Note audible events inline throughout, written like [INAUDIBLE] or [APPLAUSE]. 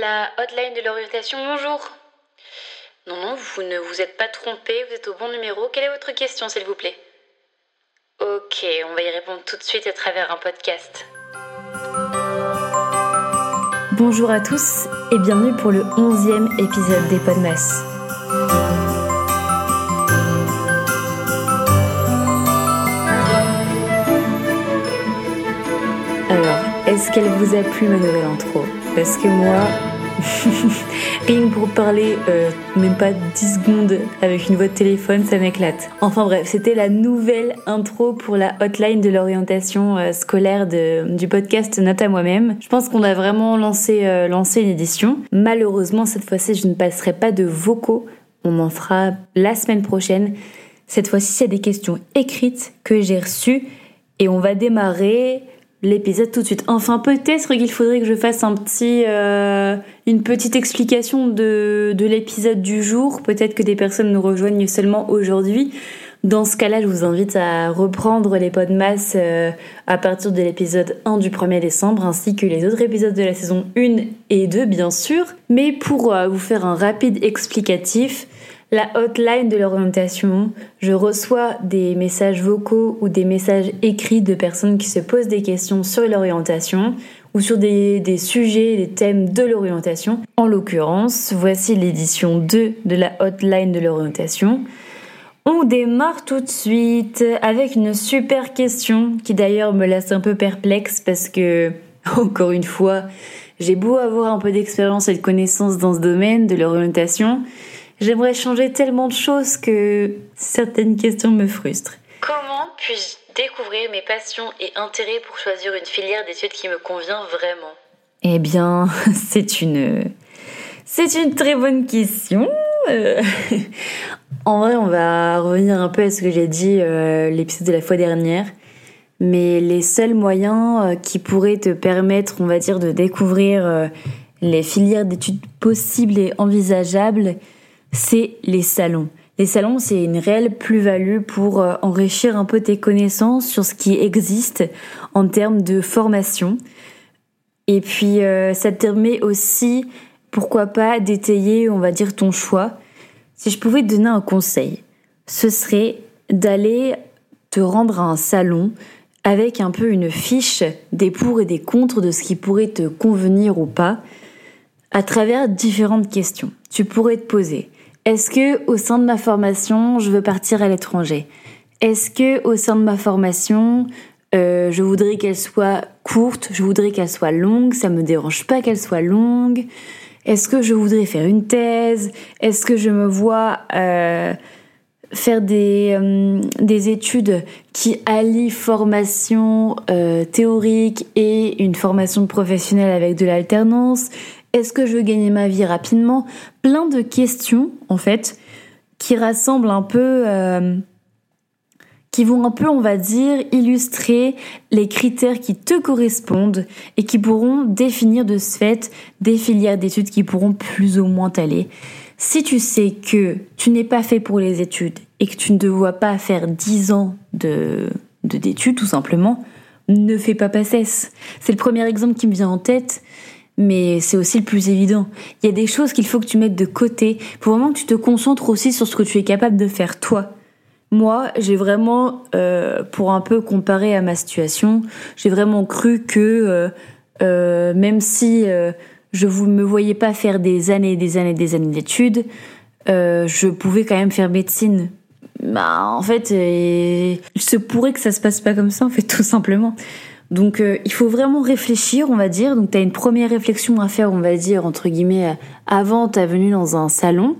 La hotline de l'orientation, bonjour. Non, non, vous ne vous êtes pas trompé, vous êtes au bon numéro. Quelle est votre question, s'il vous plaît? Ok, on va y répondre tout de suite à travers un podcast. Bonjour à tous et bienvenue pour le 11e épisode des Podmas. Alors, est-ce qu'elle vous a plu ma nouvelle intro Parce que moi, [LAUGHS] Rien pour parler, euh, même pas 10 secondes avec une voix de téléphone, ça m'éclate. Enfin bref, c'était la nouvelle intro pour la hotline de l'orientation euh, scolaire du podcast Note à moi-même. Je pense qu'on a vraiment lancé, euh, lancé une édition. Malheureusement, cette fois-ci, je ne passerai pas de vocaux. On en fera la semaine prochaine. Cette fois-ci, c'est des questions écrites que j'ai reçues et on va démarrer l'épisode tout de suite. Enfin, peut-être qu'il faudrait que je fasse un petit, euh, une petite explication de, de l'épisode du jour. Peut-être que des personnes nous rejoignent seulement aujourd'hui. Dans ce cas-là, je vous invite à reprendre les podmas euh, à partir de l'épisode 1 du 1er décembre, ainsi que les autres épisodes de la saison 1 et 2, bien sûr. Mais pour euh, vous faire un rapide explicatif, la hotline de l'orientation. Je reçois des messages vocaux ou des messages écrits de personnes qui se posent des questions sur l'orientation ou sur des, sujets, des thèmes de l'orientation. En l'occurrence, voici l'édition 2 de la hotline de l'orientation. On démarre tout de suite avec une super question qui d'ailleurs me laisse un peu perplexe parce que, [LAUGHS] encore une fois, j'ai beau avoir un peu d'expérience et de connaissances dans ce domaine de l'orientation, J'aimerais changer tellement de choses que certaines questions me frustrent. Comment puis-je découvrir mes passions et intérêts pour choisir une filière d'études qui me convient vraiment? Eh bien, [LAUGHS] c'est une c'est une très bonne question. Euh, [LAUGHS] en vrai, on va revenir un peu à ce que j'ai dit euh, l'épisode de la fois dernière. Mais les seuls moyens euh, qui pourraient te permettre, on va dire, de découvrir les filières d'études possibles et envisageables, c'est les salons. Les salons, c'est une réelle plus-value pour euh, enrichir un peu tes connaissances sur ce qui existe en termes de formation. Et puis, euh, ça te permet aussi, pourquoi pas, d'étayer, on va dire, ton choix. Si je pouvais te donner un conseil, ce serait d'aller te rendre à un salon avec un peu une fiche des pour et des contre de ce qui pourrait te convenir ou pas, à travers différentes questions. Tu pourrais te poser est-ce que au sein de ma formation, je veux partir à l'étranger? Est-ce que au sein de ma formation, euh, je voudrais qu'elle soit courte, je voudrais qu'elle soit longue, ça me dérange pas qu'elle soit longue? Est-ce que je voudrais faire une thèse? Est-ce que je me vois euh, faire euh, des études qui allient formation théorique et une formation professionnelle avec de l'alternance? Est-ce que je veux gagner ma vie rapidement? Plein de questions, en fait, qui rassemblent un peu, euh, qui vont un peu, on va dire, illustrer les critères qui te correspondent et qui pourront définir de ce fait des filières d'études qui pourront plus ou moins t'aller. Si tu sais que tu n'es pas fait pour les études et que tu ne te vois pas faire 10 ans de d'études, tout simplement, ne fais pas PACES. C'est le premier exemple qui me vient en tête mais c'est aussi le plus évident. Il y a des choses qu'il faut que tu mettes de côté pour vraiment que tu te concentres aussi sur ce que tu es capable de faire toi. Moi, j'ai vraiment, euh, pour un peu comparer à ma situation, j'ai vraiment cru que euh, euh, même si je ne me voyais pas faire des années et des années et des années d'études, je pouvais quand même faire médecine. Bah, en fait, il se pourrait que ça se passe pas comme ça, en fait, [LAUGHS] tout simplement. Donc euh, il faut vraiment réfléchir, on va dire. Donc tu as une première réflexion à faire, on va dire, entre guillemets, euh, avant ta venue dans un salon.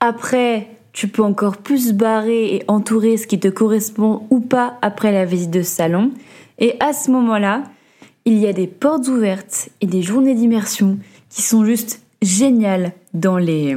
Après, tu peux encore plus barrer et entourer ce qui te correspond ou pas après la visite de salon. Et à ce moment-là, il y a des portes ouvertes et des journées d'immersion qui sont juste géniales dans les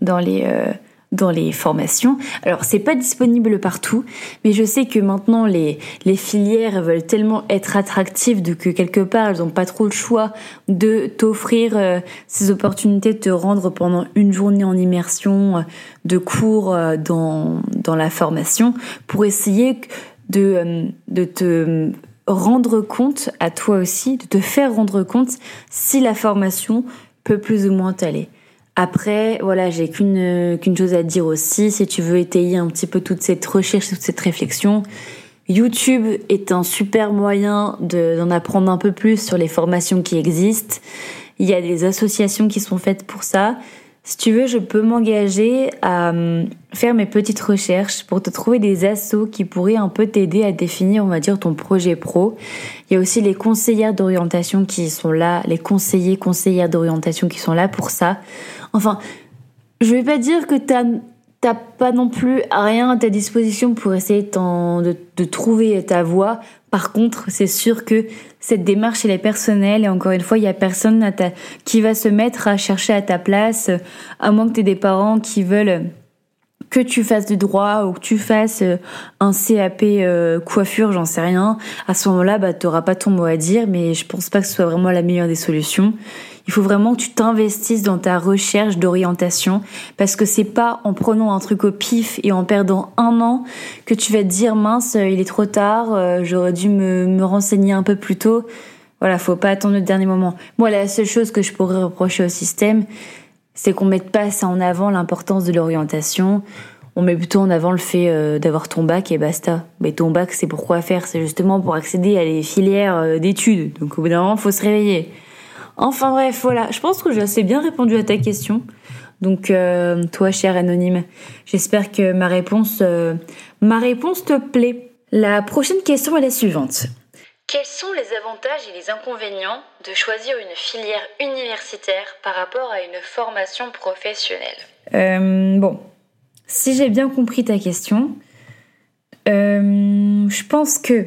dans les euh, dans les formations. Alors c'est pas disponible partout, mais je sais que maintenant les, les filières veulent tellement être attractives de que quelque part elles ont pas trop le choix de t'offrir euh, ces opportunités de te rendre pendant une journée en immersion euh, de cours euh, dans, dans la formation pour essayer de, de te rendre compte à toi aussi, de te faire rendre compte si la formation peut plus ou moins t'aller. Après, voilà, j'ai qu'une qu'une chose à dire aussi, si tu veux étayer un petit peu toute cette recherche, toute cette réflexion, YouTube est un super moyen d'en apprendre un peu plus sur les formations qui existent. Il y a des associations qui sont faites pour ça. Si tu veux, je peux m'engager à hum, faire mes petites recherches pour te trouver des assos qui pourraient un peu t'aider à définir, on va dire, ton projet pro. Il y a aussi les conseillères d'orientation qui sont là, les conseillers, conseillères d'orientation qui sont là pour ça. Enfin, je vais pas dire que t'as t'as pas non plus rien à ta disposition pour essayer de, trouver ta voie. Par contre, c'est sûr que cette démarche, elle est personnelle et encore une fois, il y a personne qui va se mettre à chercher à ta place, à moins que tu aies des parents qui veulent que tu fasses du droit ou que tu fasses euh, un CAP euh, coiffure, j'en sais rien. À ce moment-là, bah, t'auras pas ton mot à dire, mais je pense pas que ce soit vraiment la meilleure des solutions. Il faut vraiment que tu t'investisses dans ta recherche d'orientation parce que c'est pas en prenant un truc au pif et en perdant un an que tu vas te dire mince, il est trop tard, euh, j'aurais dû me, me renseigner un peu plus tôt. Voilà, faut pas attendre le dernier moment. Moi, la seule chose que je pourrais reprocher au système, c'est qu'on mette pas ça en avant l'importance de l'orientation. On met plutôt en avant le fait euh, d'avoir ton bac et basta. Mais ton bac, c'est pourquoi faire? C'est justement pour accéder à les filières euh, d'études. Donc au bout d'un moment, faut se réveiller. Enfin bref, voilà, je pense que j'ai assez bien répondu à ta question. Donc euh, toi, cher anonyme, j'espère que ma réponse, euh, ma réponse te plaît. La prochaine question est la suivante. Quels sont les avantages et les inconvénients de choisir une filière universitaire par rapport à une formation professionnelle? Euh, Bon, si j'ai bien compris ta question, je pense que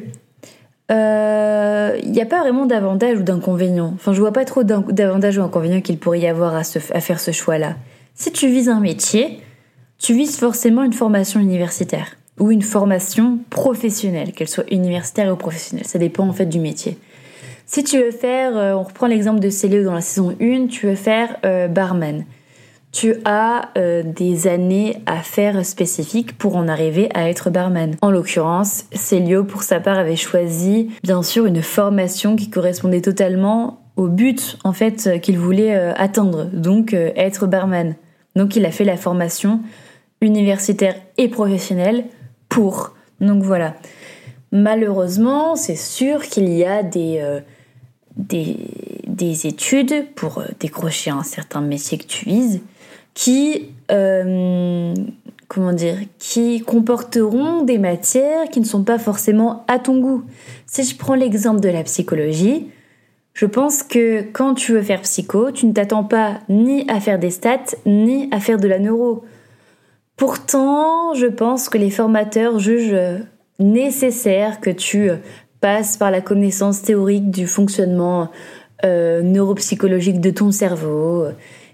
il euh, n'y a pas vraiment d'avantage ou d'inconvénient. Enfin, je vois pas trop d'avantages ou d'inconvénients qu'il pourrait y avoir à, faire ce choix-là. Si tu vises un métier, tu vises forcément une formation universitaire ou une formation professionnelle, qu'elle soit universitaire ou professionnelle. Ça dépend en fait du métier. Si tu veux faire, euh, on reprend l'exemple de Célio dans la saison 1, tu veux faire euh, barman tu as euh, des années à faire spécifiques pour en arriver à être barman. En l'occurrence, Célio, pour sa part, avait choisi bien sûr une formation qui correspondait totalement au but en fait qu'il voulait euh, atteindre, donc euh, être barman. Donc il a fait la formation universitaire et professionnelle pour. Donc voilà. Malheureusement, c'est sûr qu'il y a des, des, des études pour décrocher un certain métier que tu vises qui, euh, comment dire, qui comporteront des matières qui ne sont pas forcément à ton goût. Si je prends l'exemple de la psychologie, je pense que quand tu veux faire psycho, tu ne t'attends pas ni à faire des stats, ni à faire de la neuro. Pourtant, je pense que les formateurs jugent nécessaire que tu passes par la connaissance théorique du fonctionnement euh, neuropsychologique de ton cerveau,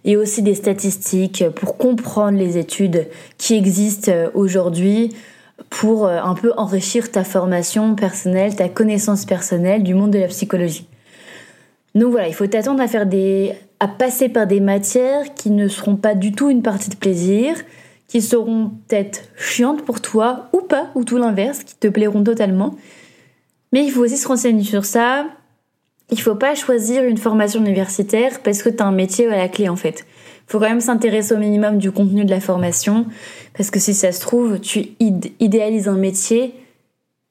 et aussi des statistiques pour comprendre les études qui existent aujourd'hui pour euh, un peu enrichir ta formation personnelle, ta connaissance personnelle du monde de la psychologie. Donc voilà, il faut t'attendre à faire des à passer par des matières qui ne seront pas du tout une partie de plaisir, qui seront peut-être chiantes pour toi ou pas, ou tout l'inverse, qui te plairont totalement. Mais il faut aussi se renseigner sur ça, il faut pas choisir une formation universitaire parce que tu as un métier à la clé en fait. Faut quand même s'intéresser au minimum du contenu de la formation parce que si ça se trouve, tu idéalises un métier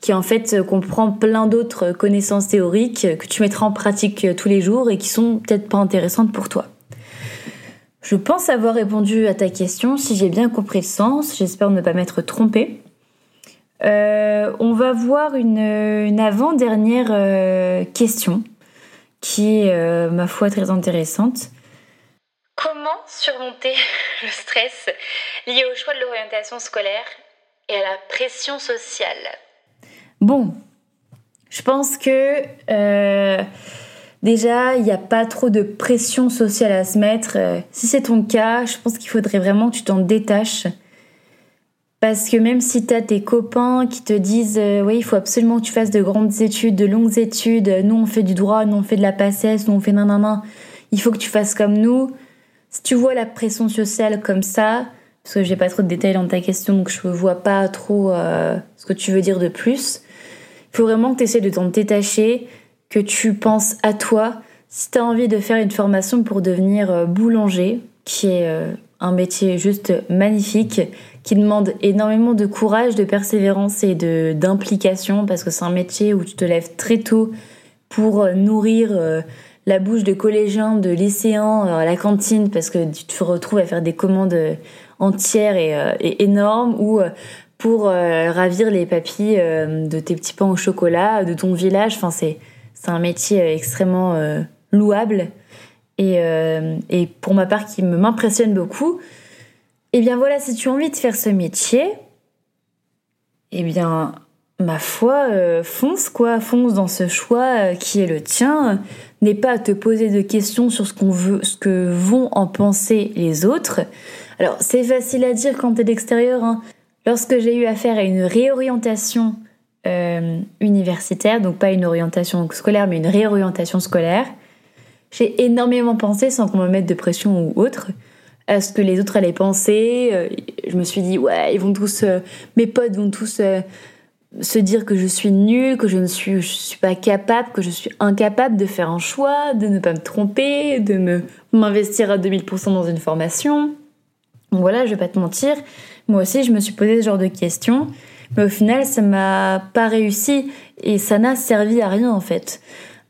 qui en fait comprend plein d'autres connaissances théoriques que tu mettras en pratique tous les jours et qui sont peut-être pas intéressantes pour toi. Je pense avoir répondu à ta question. Si j'ai bien compris le sens, j'espère ne pas m'être trompée. Euh, on va voir une, avant-dernière euh, question qui est, euh, ma foi, très intéressante. Comment surmonter [LAUGHS] le stress lié au choix de l'orientation scolaire et à la pression sociale? Bon, je pense que euh, déjà, il n'y a pas trop de pression sociale à se mettre. Euh, si c'est ton cas, je pense qu'il faudrait vraiment que tu t'en détaches parce que même si tu as tes copains qui te disent euh, oui, il faut absolument que tu fasses de grandes études, de longues études, nous on fait du droit, nous on fait de la passesse, nous on fait nanana, il faut que tu fasses comme nous. Si tu vois la pression sociale comme ça, parce que j'ai pas trop de détails dans ta question, donc je vois pas trop euh, ce que tu veux dire de plus. Il faut vraiment que tu essaies de t'en détacher, que tu penses à toi. Si tu as envie de faire une formation pour devenir euh, boulanger, qui est euh, un métier juste magnifique, qui demande énormément de courage, de persévérance et d'implication, parce que c'est un métier où tu te lèves très tôt pour euh, nourrir la bouche de collégiens, de lycéens à la cantine, parce que tu te retrouves à faire des commandes entières et, énormes, ou pour ravir les papilles de tes petits pains au chocolat de ton village. Enfin, c'est un métier extrêmement louable et, euh, et pour ma part qui m'impressionne beaucoup. Eh bien voilà, si tu as envie de faire ce métier, eh bien ma foi, euh, fonce quoi, fonce dans ce choix euh, qui est le tien. N'est pas à te poser de questions sur ce qu'on veut, ce que vont en penser les autres. Alors c'est facile à dire quand t'es d'extérieur. Hein. Lorsque j'ai eu affaire à une réorientation universitaire, donc pas une orientation scolaire, mais une réorientation scolaire, j'ai énormément pensé, sans qu'on me mette de pression ou autre, à ce que les autres allaient penser. Euh, je me suis dit, ouais, ils vont tous, euh, mes potes vont tous euh, se dire que je suis nulle, que je ne suis, je suis pas capable, que je suis incapable de faire un choix, de ne pas me tromper, de me m'investir à 2000% dans une formation. Donc voilà, je vais pas te mentir. Moi aussi, je me suis posé ce genre de questions. Mais au final, ça m'a pas réussi et ça n'a servi à rien en fait.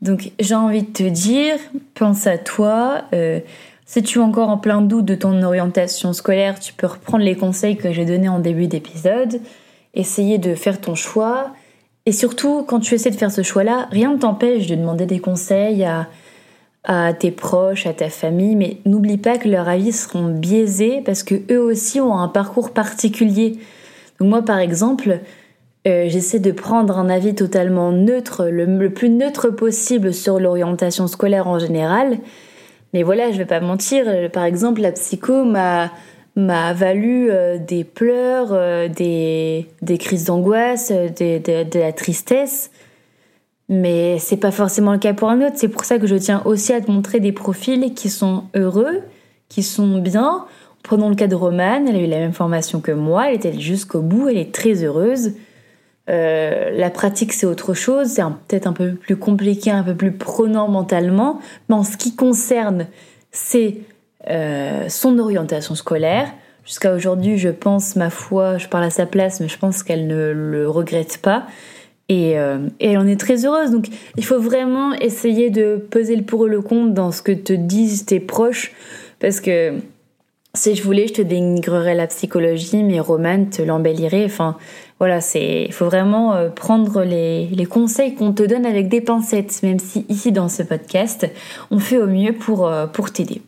Donc j'ai envie de te dire, pense à toi. Euh, si tu es encore en plein doute de ton orientation scolaire, tu peux reprendre les conseils que j'ai donnés en début d'épisode, essayer de faire ton choix. Et surtout, quand tu essaies de faire ce choix-là, rien ne t'empêche de demander des conseils à, à tes proches, à ta famille, mais n'oublie pas que leurs avis seront biaisés parce que eux aussi ont un parcours particulier. Donc moi, par exemple, euh, j'essaie de prendre un avis totalement neutre, le, plus neutre possible sur l'orientation scolaire en général. Mais voilà, je vais pas mentir, euh, par exemple, la psycho m'a valu euh, des pleurs, des, des, crises d'angoisse, de la tristesse. Mais c'est pas forcément le cas pour un autre. C'est pour ça que je tiens aussi à te montrer des profils qui sont heureux, qui sont bien. Prenons le cas de Romane, elle a eu la même formation que moi, elle était jusqu'au bout, elle est très heureuse. Euh, la pratique, c'est autre chose, c'est peut-être un peu plus compliqué, un peu plus prenant mentalement, mais en ce qui concerne, c'est euh, son orientation scolaire. Jusqu'à aujourd'hui, je pense, ma foi, je parle à sa place, mais je pense qu'elle ne le regrette pas. Et, euh, et, elle en est très heureuse. Donc il faut vraiment essayer de peser le pour et le contre dans ce que te disent tes proches. Parce que si je voulais, je te dénigrerais la psychologie, mais Roman te l'embellirait. Enfin, voilà, c'est, il faut vraiment euh, prendre les, conseils qu'on te donne avec des pincettes, même si ici dans ce podcast, on fait au mieux pour, euh, pour t'aider.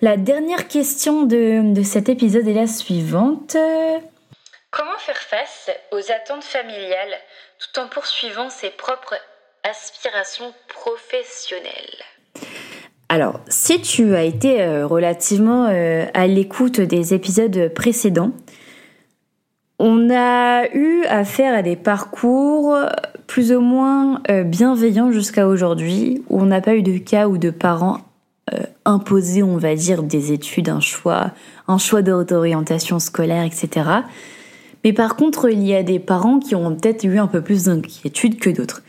La dernière question de, de cet épisode est la suivante. Comment faire face aux attentes familiales tout en poursuivant ses propres aspirations professionnelles? Alors, si tu as été euh, relativement à l'écoute des épisodes précédents, on a eu affaire à des parcours plus ou moins euh, bienveillants jusqu'à aujourd'hui, où on n'a pas eu de cas où de parents euh, imposés, on va dire, des études, un choix, un choix d'orientation scolaire, etc. Mais par contre, il y a des parents qui ont peut-être eu un peu plus d'inquiétude que d'autres.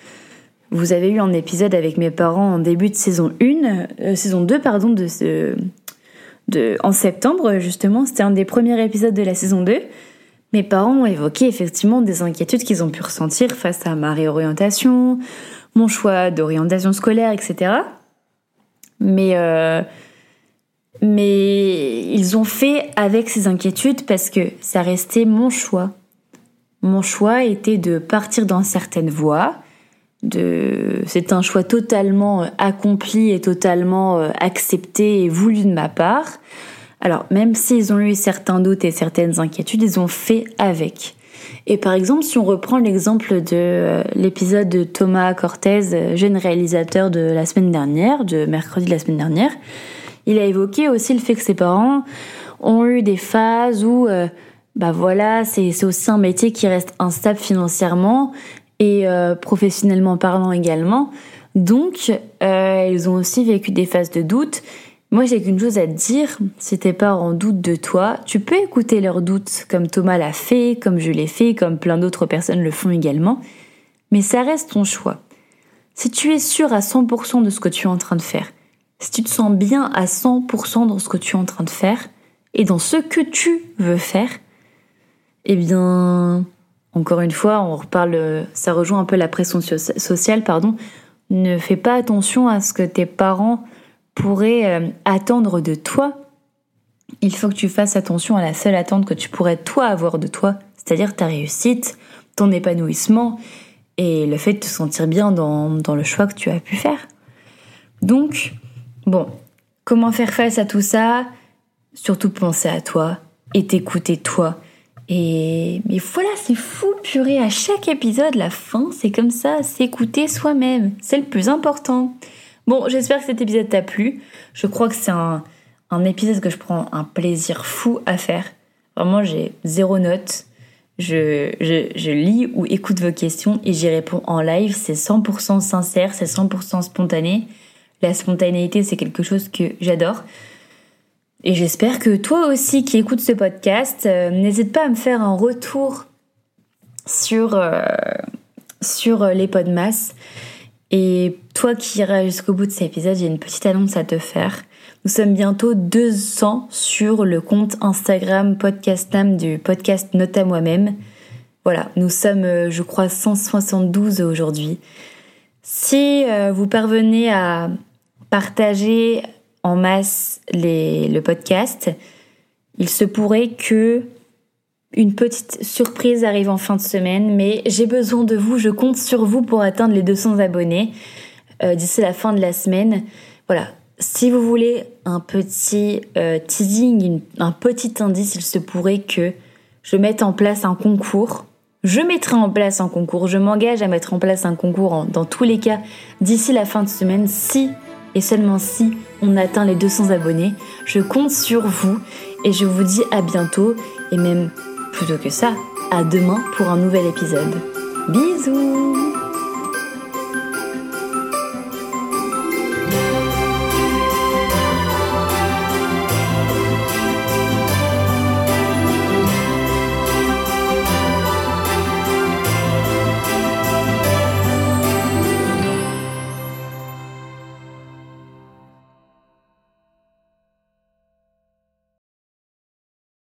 Vous avez eu un épisode avec mes parents en début de saison 1, euh, saison 2, pardon, de ce, de, en septembre, justement. C'était un des premiers épisodes de la saison 2. Mes parents ont évoqué effectivement des inquiétudes qu'ils ont pu ressentir face à ma réorientation, mon choix d'orientation scolaire, etc. Mais, euh, mais ils ont fait avec ces inquiétudes parce que ça restait mon choix. Mon choix était de partir dans certaines voies. De... C'est un choix totalement accompli et totalement euh, accepté et voulu de ma part. Alors, même s'ils ont eu certains doutes et certaines inquiétudes, ils ont fait avec. Et par exemple, si on reprend l'exemple de euh, l'épisode de Thomas Cortez, euh, jeune réalisateur de la semaine dernière, de mercredi de la semaine dernière, il a évoqué aussi le fait que ses parents ont eu des phases où, euh, bah voilà, c'est aussi un métier qui reste instable financièrement et professionnellement parlant également. Donc, ils ont aussi vécu des phases de doute moi, j'ai qu'une chose à te dire, si t'es pas en doute de toi, tu peux écouter leurs doutes comme Thomas l'a fait, comme je l'ai fait, comme plein d'autres personnes le font également. Mais ça reste ton choix. Si tu es sûr à 100% de ce que tu es en train de faire, si tu te sens bien à 100% dans ce que tu es en train de faire et dans ce que tu veux faire, eh bien, encore une fois, on reparle, ça rejoint un peu la pression sociale, pardon. Ne fais pas attention à ce que tes parents pourraient euh, attendre de toi. Il faut que tu fasses attention à la seule attente que tu pourrais toi avoir de toi, c'est-à-dire ta réussite, ton épanouissement et le fait de te sentir bien dans, dans le choix que tu as pu faire. Donc, bon, comment faire face à tout ça? Surtout penser à toi et t'écouter toi et mais voilà, c'est fou, purée. À chaque épisode, la fin, c'est comme ça, s'écouter soi-même. C'est le plus important. Bon, j'espère que cet épisode t'a plu. Je crois que c'est un, un épisode que je prends un plaisir fou à faire. Vraiment, j'ai zéro note. Je, je, je, lis ou écoute vos questions et j'y réponds en live. C'est 100% sincère, c'est 100% spontané. La spontanéité, c'est quelque chose que j'adore. Et j'espère que toi aussi qui écoutes ce podcast, euh, n'hésite pas à me faire un retour sur, euh, sur euh, les podmas. Et toi qui iras jusqu'au bout de cet épisode, j'ai une petite annonce à te faire. Nous sommes bientôt 200 sur le compte Instagram Podcastam du podcast Note à moi-même. Voilà, nous sommes, je crois, 172 aujourd'hui. Si vous parvenez à partager en masse le podcast, il se pourrait que une petite surprise arrive en fin de semaine, mais j'ai besoin de vous, je compte sur vous pour atteindre les 200 abonnés euh, d'ici la fin de la semaine. Voilà, si vous voulez un petit euh, teasing, un petit indice, il se pourrait que je mette en place un concours. Je mettrai en place un concours, je m'engage à mettre en place un concours dans tous les cas d'ici la fin de semaine si et seulement si on atteint les 200 abonnés. Je compte sur vous et je vous dis à bientôt et même plutôt que ça, à demain pour un nouvel épisode. Bisous